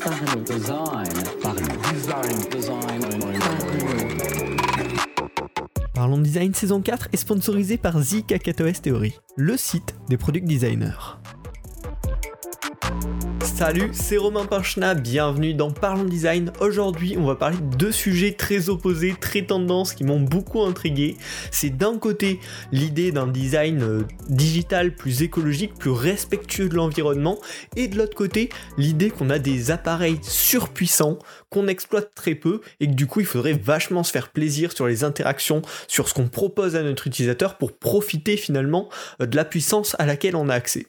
Parlons. Design. Saison 4 est sponsorisé par The Theory, le site des product designers. Salut, c'est Romain Pinchna, bienvenue dans Parlons Design. Aujourd'hui, on va parler de deux sujets très opposés, très tendances qui m'ont beaucoup intrigué. C'est d'un côté l'idée d'un design euh, digital plus écologique, plus respectueux de l'environnement, et de l'autre côté l'idée qu'on a des appareils surpuissants qu'on exploite très peu et que du coup il faudrait vachement se faire plaisir sur les interactions, sur ce qu'on propose à notre utilisateur pour profiter finalement euh, de la puissance à laquelle on a accès.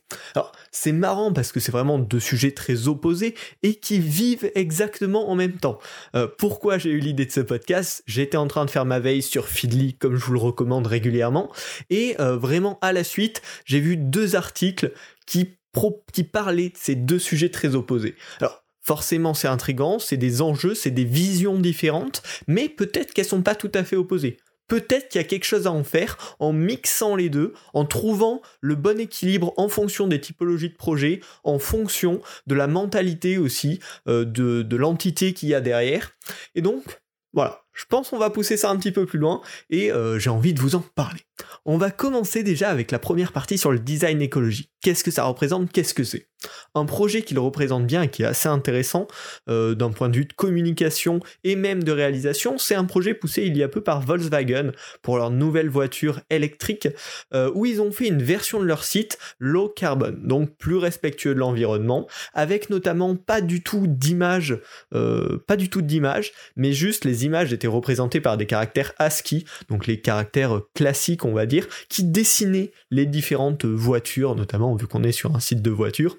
C'est marrant parce que c'est vraiment deux sujets très opposés et qui vivent exactement en même temps. Euh, pourquoi j'ai eu l'idée de ce podcast? J'étais en train de faire ma veille sur Feedly comme je vous le recommande régulièrement et euh, vraiment à la suite j'ai vu deux articles qui, parlaient de ces deux sujets très opposés. Alors Forcément, c'est intrigant, c'est des enjeux, c'est des visions différentes, mais peut-être qu'elles sont pas tout à fait opposées. Peut-être qu'il y a quelque chose à en faire en mixant les deux, en trouvant le bon équilibre en fonction des typologies de projets, en fonction de la mentalité aussi, euh, de, de l'entité qu'il y a derrière. Et donc, voilà, je pense qu'on va pousser ça un petit peu plus loin et euh, j'ai envie de vous en parler. On va commencer déjà avec la première partie sur le design écologique. Qu'est-ce que ça représente Qu'est-ce que c'est. Un projet qui le représente bien et qui est assez intéressant euh, d'un point de vue de communication et même de réalisation, c'est un projet poussé il y a peu par Volkswagen pour leur nouvelle voiture électrique euh, où ils ont fait une version de leur site low carbon, donc plus respectueux de l'environnement, avec notamment pas du tout d'images, pas du tout d'images, mais juste les images étaient représentées par des caractères ASCII, donc les caractères classiques on va dire, qui dessinait les différentes voitures, notamment vu qu'on est sur un site de voitures,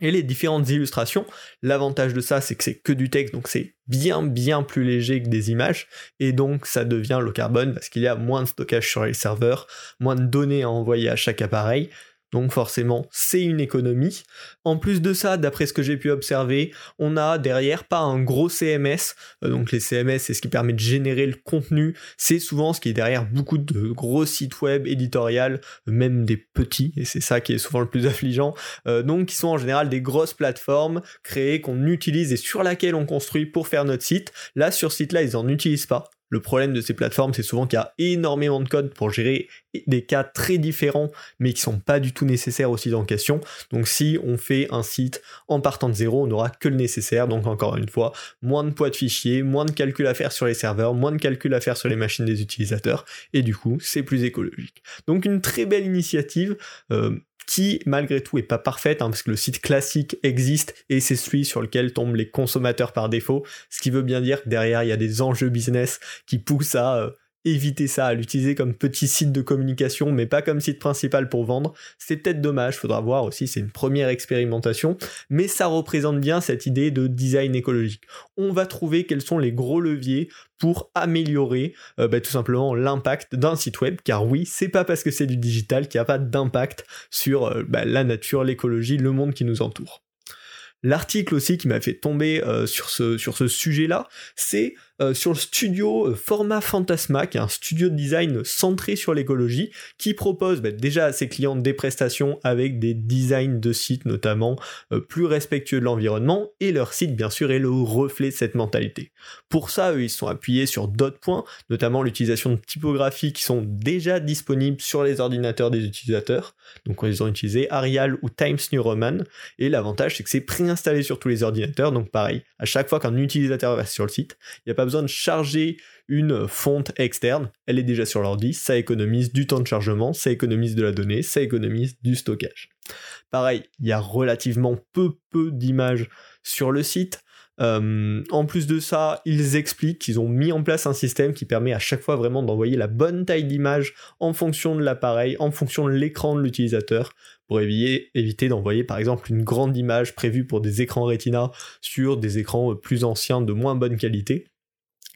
et les différentes illustrations. L'avantage de ça, c'est que c'est que du texte, donc c'est bien bien plus léger que des images, et donc ça devient le carbone parce qu'il y a moins de stockage sur les serveurs, moins de données à envoyer à chaque appareil, donc forcément, c'est une économie. En plus de ça, d'après ce que j'ai pu observer, on a derrière pas un gros CMS. Euh, donc les CMS, c'est ce qui permet de générer le contenu. C'est souvent ce qui est derrière beaucoup de gros sites web éditorial, même des petits, et c'est ça qui est souvent le plus affligeant. Euh, donc qui sont en général des grosses plateformes créées qu'on utilise et sur laquelle on construit pour faire notre site. Là, sur site-là, ils en utilisent pas. Le problème de ces plateformes, c'est souvent qu'il y a énormément de code pour gérer des cas très différents, mais qui sont pas du tout nécessaires au site en question. Donc si on fait un site en partant de zéro, on n'aura que le nécessaire. Donc encore une fois, moins de poids de fichiers, moins de calculs à faire sur les serveurs, moins de calculs à faire sur les machines des utilisateurs, et du coup, c'est plus écologique. Donc une très belle initiative. Euh, qui malgré tout est pas parfaite, hein, parce que le site classique existe et c'est celui sur lequel tombent les consommateurs par défaut, ce qui veut bien dire que derrière il y a des enjeux business qui poussent à euh, éviter ça, à l'utiliser comme petit site de communication, mais pas comme site principal pour vendre. C'est peut-être dommage, faudra voir aussi, c'est une première expérimentation, mais ça représente bien cette idée de design écologique. On va trouver quels sont les gros leviers pour améliorer euh, bah, tout simplement l'impact d'un site web, car oui, c'est pas parce que c'est du digital qu'il n'y a pas d'impact sur euh, bah, la nature, l'écologie, le monde qui nous entoure. L'article aussi qui m'a fait tomber euh, sur ce, sur ce sujet-là, c'est euh, sur le studio euh, Format Fantasma, qui est un studio de design centré sur l'écologie, qui propose bah, déjà à ses clients des prestations avec des designs de sites notamment euh, plus respectueux de l'environnement, et leur site bien sûr est le reflet de cette mentalité. Pour ça, eux, ils sont appuyés sur d'autres points, notamment l'utilisation de typographies qui sont déjà disponibles sur les ordinateurs des utilisateurs. Donc ils ont utilisé Arial ou Times New Roman, et l'avantage c'est que c'est préinstallé sur tous les ordinateurs, donc pareil, à chaque fois qu'un utilisateur va sur le site, il n'y a pas besoin de charger une fonte externe, elle est déjà sur l'ordi, ça économise du temps de chargement, ça économise de la donnée, ça économise du stockage. Pareil, il y a relativement peu peu d'images sur le site. Euh, en plus de ça, ils expliquent qu'ils ont mis en place un système qui permet à chaque fois vraiment d'envoyer la bonne taille d'image en fonction de l'appareil, en fonction de l'écran de l'utilisateur, pour éviter, éviter d'envoyer par exemple une grande image prévue pour des écrans Retina sur des écrans plus anciens de moins bonne qualité.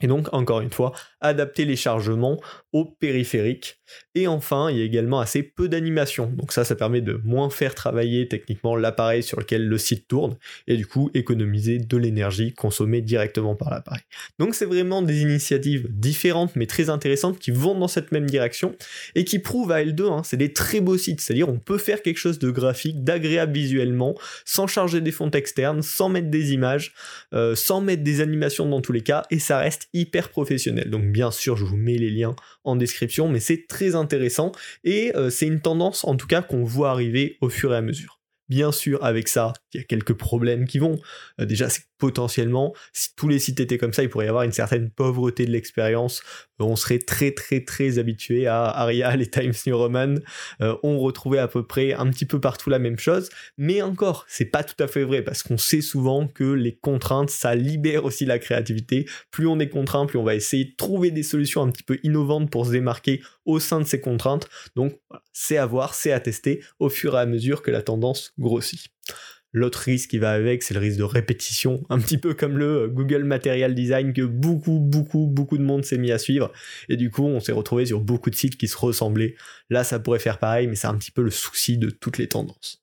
Et donc, encore une fois, adapter les chargements au périphérique. Et enfin, il y a également assez peu d'animation. Donc ça, ça permet de moins faire travailler techniquement l'appareil sur lequel le site tourne, et du coup économiser de l'énergie consommée directement par l'appareil. Donc c'est vraiment des initiatives différentes mais très intéressantes qui vont dans cette même direction, et qui prouvent à L2, hein, c'est des très beaux sites, c'est-à-dire on peut faire quelque chose de graphique, d'agréable visuellement, sans charger des fonds externes, sans mettre des images, euh, sans mettre des animations dans tous les cas, et ça reste hyper professionnel. Donc bien sûr, je vous mets les liens en description, mais c'est très intéressant et euh, c'est une tendance en tout cas qu'on voit arriver au fur et à mesure. Bien sûr, avec ça, il y a quelques problèmes qui vont. Euh, déjà, c'est potentiellement, si tous les sites étaient comme ça, il pourrait y avoir une certaine pauvreté de l'expérience. On serait très très très habitué à Arial et Times New Roman. Euh, on retrouvait à peu près un petit peu partout la même chose. Mais encore, c'est pas tout à fait vrai parce qu'on sait souvent que les contraintes, ça libère aussi la créativité. Plus on est contraint, plus on va essayer de trouver des solutions un petit peu innovantes pour se démarquer au sein de ces contraintes. Donc, c'est à voir, c'est à tester au fur et à mesure que la tendance grossit. L'autre risque qui va avec, c'est le risque de répétition, un petit peu comme le euh, Google Material Design que beaucoup, beaucoup, beaucoup de monde s'est mis à suivre. Et du coup, on s'est retrouvé sur beaucoup de sites qui se ressemblaient. Là, ça pourrait faire pareil, mais c'est un petit peu le souci de toutes les tendances.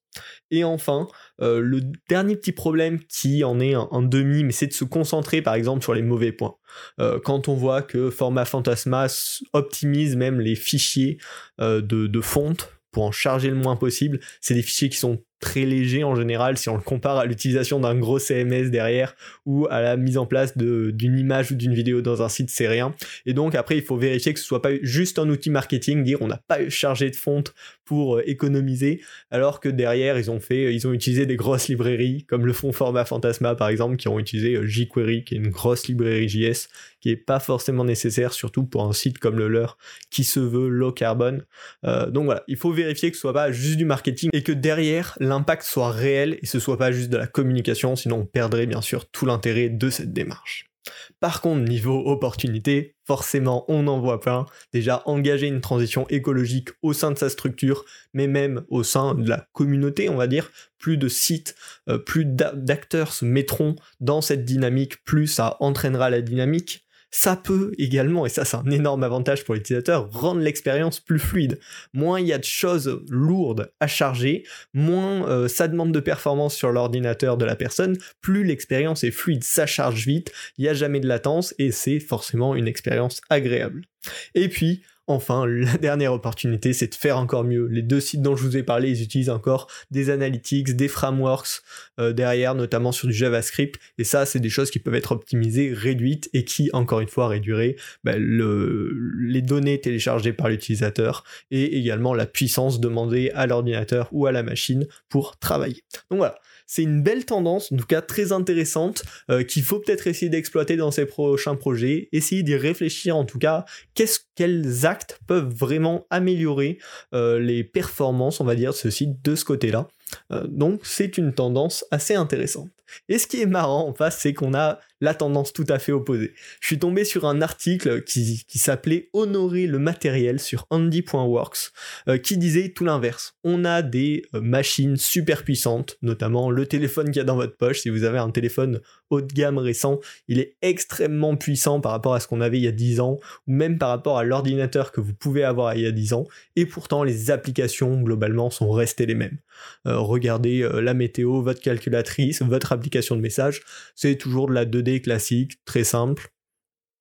Et enfin, euh, le dernier petit problème qui en est un, demi, mais c'est de se concentrer par exemple sur les mauvais points. Euh, quand on voit que Format Fantasma optimise même les fichiers de, de fonte pour en charger le moins possible, c'est des fichiers qui sont très léger en général si on le compare à l'utilisation d'un gros CMS derrière ou à la mise en place d'une image ou d'une vidéo dans un site, c'est rien. Et donc après, il faut vérifier que ce soit pas juste un outil marketing, dire on n'a pas chargé de fonte pour euh, économiser, alors que derrière, ils ont fait, ils ont utilisé des grosses librairies, comme le font Format Fantasma par exemple, qui ont utilisé euh, jQuery, qui est une grosse librairie JS, qui est pas forcément nécessaire, surtout pour un site comme le leur, qui se veut low carbone. Euh, donc voilà, il faut vérifier que ce soit pas juste du marketing et que derrière, l'impact soit réel et ce soit pas juste de la communication, sinon on perdrait bien sûr tout l'intérêt de cette démarche. Par contre, niveau opportunité, forcément, on en voit plein. Déjà, engager une transition écologique au sein de sa structure, mais même au sein de la communauté, on va dire, plus de sites, euh, plus d'acteurs se mettront dans cette dynamique, plus ça entraînera la dynamique ça peut également, et ça c'est un énorme avantage pour l'utilisateur, rendre l'expérience plus fluide. Moins il y a de choses lourdes à charger, moins euh, ça demande de performance sur l'ordinateur de la personne, plus l'expérience est fluide, ça charge vite, il n'y a jamais de latence, et c'est forcément une expérience agréable. Et puis, Enfin, la dernière opportunité, c'est de faire encore mieux. Les deux sites dont je vous ai parlé, ils utilisent encore des analytics, des frameworks euh, derrière, notamment sur du JavaScript. Et ça, c'est des choses qui peuvent être optimisées, réduites et qui, encore une fois, réduiraient bah, les données téléchargées par l'utilisateur et également la puissance demandée à l'ordinateur ou à la machine pour travailler. Donc voilà, c'est une belle tendance, en tout cas très intéressante, euh, qu'il faut peut-être essayer d'exploiter dans ses prochains projets, essayer d'y réfléchir en tout cas, qu'est-ce, quels actes peuvent vraiment améliorer euh, les performances, on va dire, de ce site de ce côté-là. Euh, donc c'est une tendance assez intéressante. Et ce qui est marrant en face, c'est qu'on a la tendance tout à fait opposée. Je suis tombé sur un article qui, s'appelait Honorer le matériel sur Andy.works, euh, qui disait tout l'inverse. On a des euh, machines super puissantes, notamment le téléphone qu'il y a dans votre poche. Si vous avez un téléphone haut de gamme récent, il est extrêmement puissant par rapport à ce qu'on avait il y a 10 ans, ou même par rapport à l'ordinateur que vous pouvez avoir il y a 10 ans, et pourtant les applications globalement sont restées les mêmes. Euh, regardez la météo, votre calculatrice, votre application de message, c'est toujours de la 2D classique, très simple.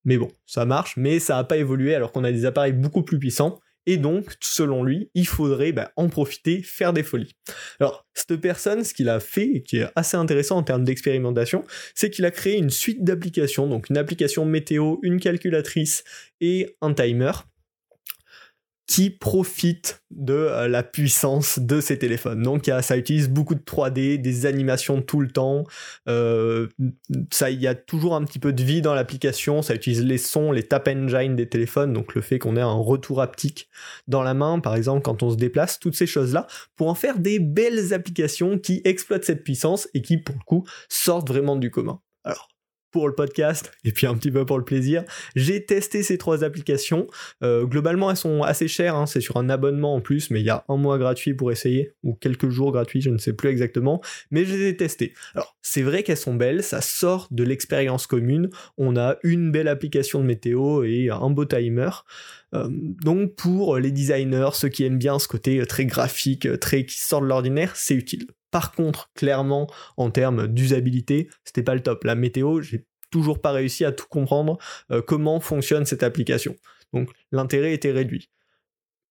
Mais bon, ça marche, mais ça n'a pas évolué alors qu'on a des appareils beaucoup plus puissants. Et donc, selon lui, il faudrait bah, en profiter, faire des folies. Alors, cette personne, ce qu'il a fait, et qui est assez intéressant en termes d'expérimentation, c'est qu'il a créé une suite d'applications, donc une application météo, une calculatrice et un timer, qui profitent de euh, la puissance de ces téléphones. Donc ça utilise beaucoup de 3D, des animations tout le temps. Euh, ça, il y a toujours un petit peu de vie dans l'application. Ça utilise les sons, les tap engine des téléphones, donc le fait qu'on ait un retour haptique dans la main, par exemple, quand on se déplace, toutes ces choses-là, pour en faire des belles applications qui exploitent cette puissance et qui, pour le coup, sortent vraiment du commun. Alors pour le podcast et puis un petit peu pour le plaisir. J'ai testé ces trois applications. Euh, globalement, elles sont assez chères. Hein. C'est sur un abonnement en plus, mais il y a un mois gratuit pour essayer ou quelques jours gratuits, je ne sais plus exactement. Mais je les ai testées. Alors, c'est vrai qu'elles sont belles. Ça sort de l'expérience commune. On a une belle application de météo et un beau timer. Euh, donc pour les designers, ceux qui aiment bien ce côté très graphique, très qui sort de l'ordinaire, c'est utile. Par contre, clairement, en termes d'usabilité, c'était pas le top. La météo, j'ai toujours pas réussi à tout comprendre euh, comment fonctionne cette application. Donc l'intérêt était réduit.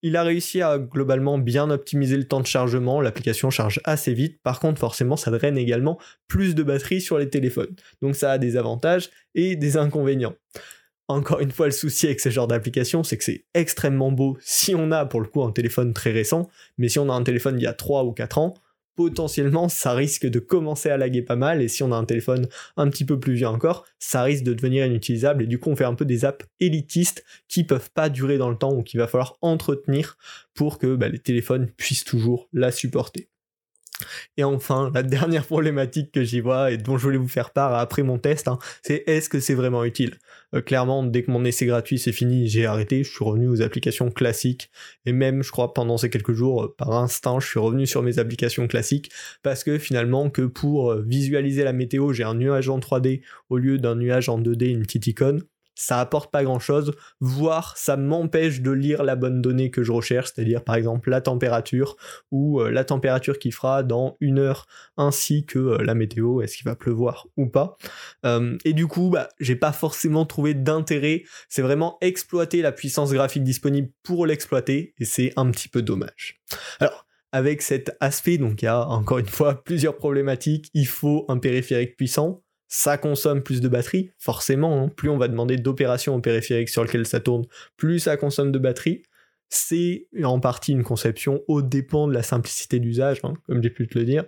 Il a réussi à globalement bien optimiser le temps de chargement, l'application charge assez vite, par contre forcément ça draine également plus de batterie sur les téléphones. Donc ça a des avantages et des inconvénients. Encore une fois, le souci avec ce genre d'application, c'est que c'est extrêmement beau si on a pour le coup un téléphone très récent, mais si on a un téléphone il y a 3 ou 4 ans, potentiellement ça risque de commencer à laguer pas mal et si on a un téléphone un petit peu plus vieux encore, ça risque de devenir inutilisable et du coup on fait un peu des apps élitistes qui peuvent pas durer dans le temps ou qu'il va falloir entretenir pour que bah, les téléphones puissent toujours la supporter. Et enfin, la dernière problématique que j'y vois et dont je voulais vous faire part après mon test, hein, c'est est-ce que c'est vraiment utile? Euh, Clairement, dès que mon essai gratuit c'est fini, j'ai arrêté, je suis revenu aux applications classiques. Et même, je crois, pendant ces quelques jours, euh, par instant, je suis revenu sur mes applications classiques parce que finalement, que pour euh, visualiser la météo, j'ai un nuage en 3D au lieu d'un nuage en 2D, une petite icône ça apporte pas grand chose, voire ça m'empêche de lire la bonne donnée que je recherche, c'est-à-dire par exemple la température ou euh, la température qui fera dans une heure ainsi que euh, la météo, est-ce qu'il va pleuvoir ou pas. Et du coup, bah, j'ai pas forcément trouvé d'intérêt, c'est vraiment exploiter la puissance graphique disponible pour l'exploiter et c'est un petit peu dommage. Alors, avec cet aspect, donc il y a encore une fois plusieurs problématiques, il faut un périphérique puissant, ça consomme plus de batterie, forcément, hein. plus on va demander d'opérations au périphérique sur lequel ça tourne, plus ça consomme de batterie. C'est en partie une conception au dépend de la simplicité d'usage, hein, comme j'ai pu te le dire.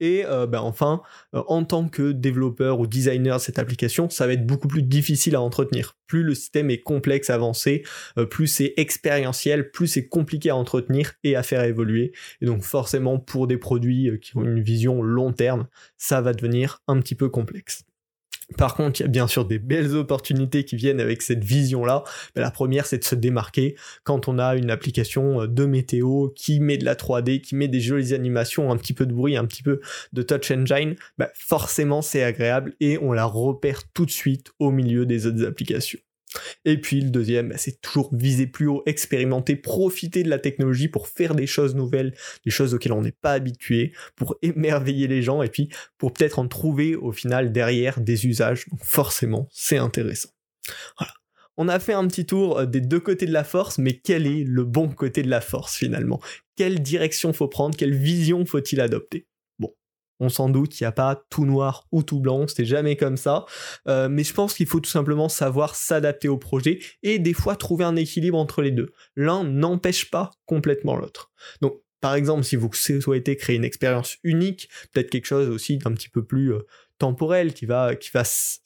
Et euh, ben enfin, euh, en tant que développeur ou designer de cette application, ça va être beaucoup plus difficile à entretenir. Plus le système est complexe, avancé, euh, plus c'est expérientiel, plus c'est compliqué à entretenir et à faire évoluer. Et donc forcément, pour des produits qui ont une vision long terme, ça va devenir un petit peu complexe. Par contre, il y a bien sûr des belles opportunités qui viennent avec cette vision-là. la première, c'est de se démarquer quand on a une application euh, de météo qui met de la 3D, qui met des jolies animations, un petit peu de bruit, un petit peu de touch engine. Bah, forcément, c'est agréable et on la repère tout de suite au milieu des autres applications. Et puis le deuxième, bah, c'est toujours viser plus haut, expérimenter, profiter de la technologie pour faire des choses nouvelles, des choses auxquelles on n'est pas habitué, pour émerveiller les gens et puis pour peut-être en trouver au final derrière des usages. Donc forcément, c'est intéressant. Voilà. On a fait un petit tour euh, des deux côtés de la force, mais quel est le bon côté de la force finalement? Quelle direction faut prendre? Quelle vision faut-il adopter? On s'en doute, il n'y a pas tout noir ou tout blanc, c'était jamais comme ça. Euh, mais je pense qu'il faut tout simplement savoir s'adapter au projet et des fois trouver un équilibre entre les deux. L'un n'empêche pas complètement l'autre. Donc, par exemple, si vous souhaitez créer une expérience unique, peut-être quelque chose aussi d'un petit peu plus euh, temporel qui va, qui, va,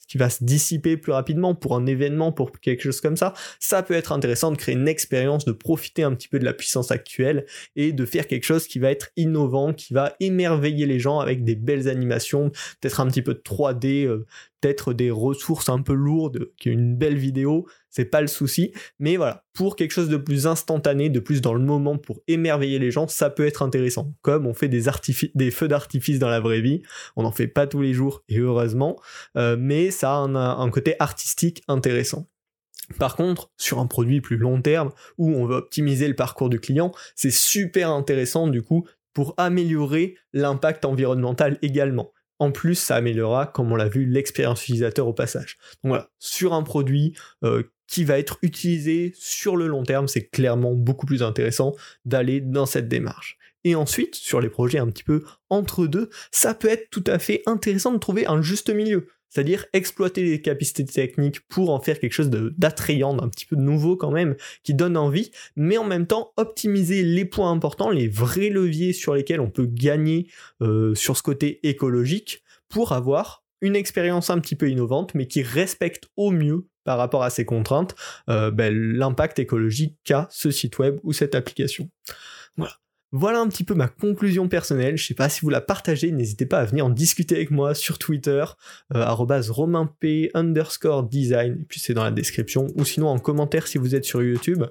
qui va se dissiper plus rapidement pour un événement, pour quelque chose comme ça, ça peut être intéressant de créer une expérience, de profiter un petit peu de la puissance actuelle et de faire quelque chose qui va être innovant, qui va émerveiller les gens avec des belles animations, peut-être un petit peu de 3D, euh, peut-être des ressources un peu lourdes, qui est une belle vidéo, c'est pas le souci. Mais voilà, pour quelque chose de plus instantané, de plus dans le moment, pour émerveiller les gens, ça peut être intéressant. Comme on fait des, des feux d'artifice dans la vraie vie, on n'en fait pas tous les jours et heureusement, euh, mais ça a un, côté artistique intéressant. Par contre, sur un produit plus long terme, où on veut optimiser le parcours du client, c'est super intéressant du coup pour améliorer l'impact environnemental également. En plus, ça améliorera, comme on l'a vu, l'expérience utilisateur au passage. Donc voilà, sur un produit euh, qui va être utilisé sur le long terme, c'est clairement beaucoup plus intéressant d'aller dans cette démarche. Et ensuite, sur les projets un petit peu entre deux, ça peut être tout à fait intéressant de trouver un juste milieu. C'est-à-dire exploiter les capacités techniques pour en faire quelque chose d'attrayant, d'un petit peu nouveau quand même, qui donne envie, mais en même temps optimiser les points importants, les vrais leviers sur lesquels on peut gagner euh, sur ce côté écologique pour avoir une expérience un petit peu innovante, mais qui respecte au mieux par rapport à ces contraintes euh, ben, l'impact écologique qu'a ce site web ou cette application. Voilà. Voilà un petit peu ma conclusion personnelle. Je sais pas si vous la partagez, n'hésitez pas à venir en discuter avec moi sur Twitter, euh, romainp underscore design, et puis c'est dans la description, ou sinon en commentaire si vous êtes sur YouTube.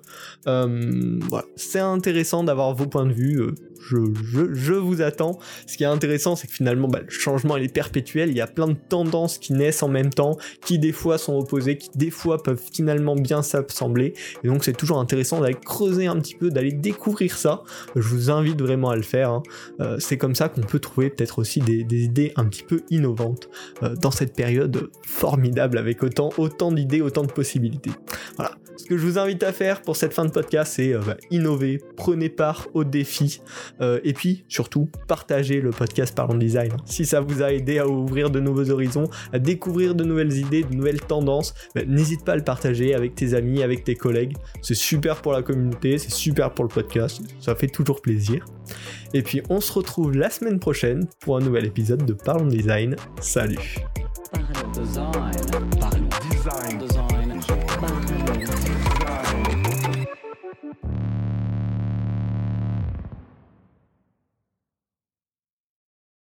Euh, c'est intéressant d'avoir vos points de vue. Euh, je, vous attends. Ce qui est intéressant, c'est que finalement, bah, le changement il est perpétuel. Il y a plein de tendances qui naissent en même temps, qui des fois sont opposées, qui des fois peuvent finalement bien s'assembler. Et donc, c'est toujours intéressant d'aller creuser un petit peu, d'aller découvrir ça. Je vous invite vraiment à le faire. Hein. Euh, c'est comme ça qu'on peut trouver peut-être aussi des, idées un petit peu innovantes euh, dans cette période formidable avec autant, autant d'idées, autant de possibilités. Voilà. Ce que je vous invite à faire pour cette fin de podcast, c'est euh, bah, innover, prenez part au défi, et puis surtout, partagez le podcast Parlons Design. Si ça vous a aidé à ouvrir de nouveaux horizons, à découvrir de nouvelles idées, de nouvelles tendances, bah, n'hésite pas à le partager avec tes amis, avec tes collègues. C'est super pour la communauté, c'est super pour le podcast, ça fait toujours plaisir. Et puis on se retrouve la semaine prochaine pour un nouvel épisode de Parlons Design. Salut.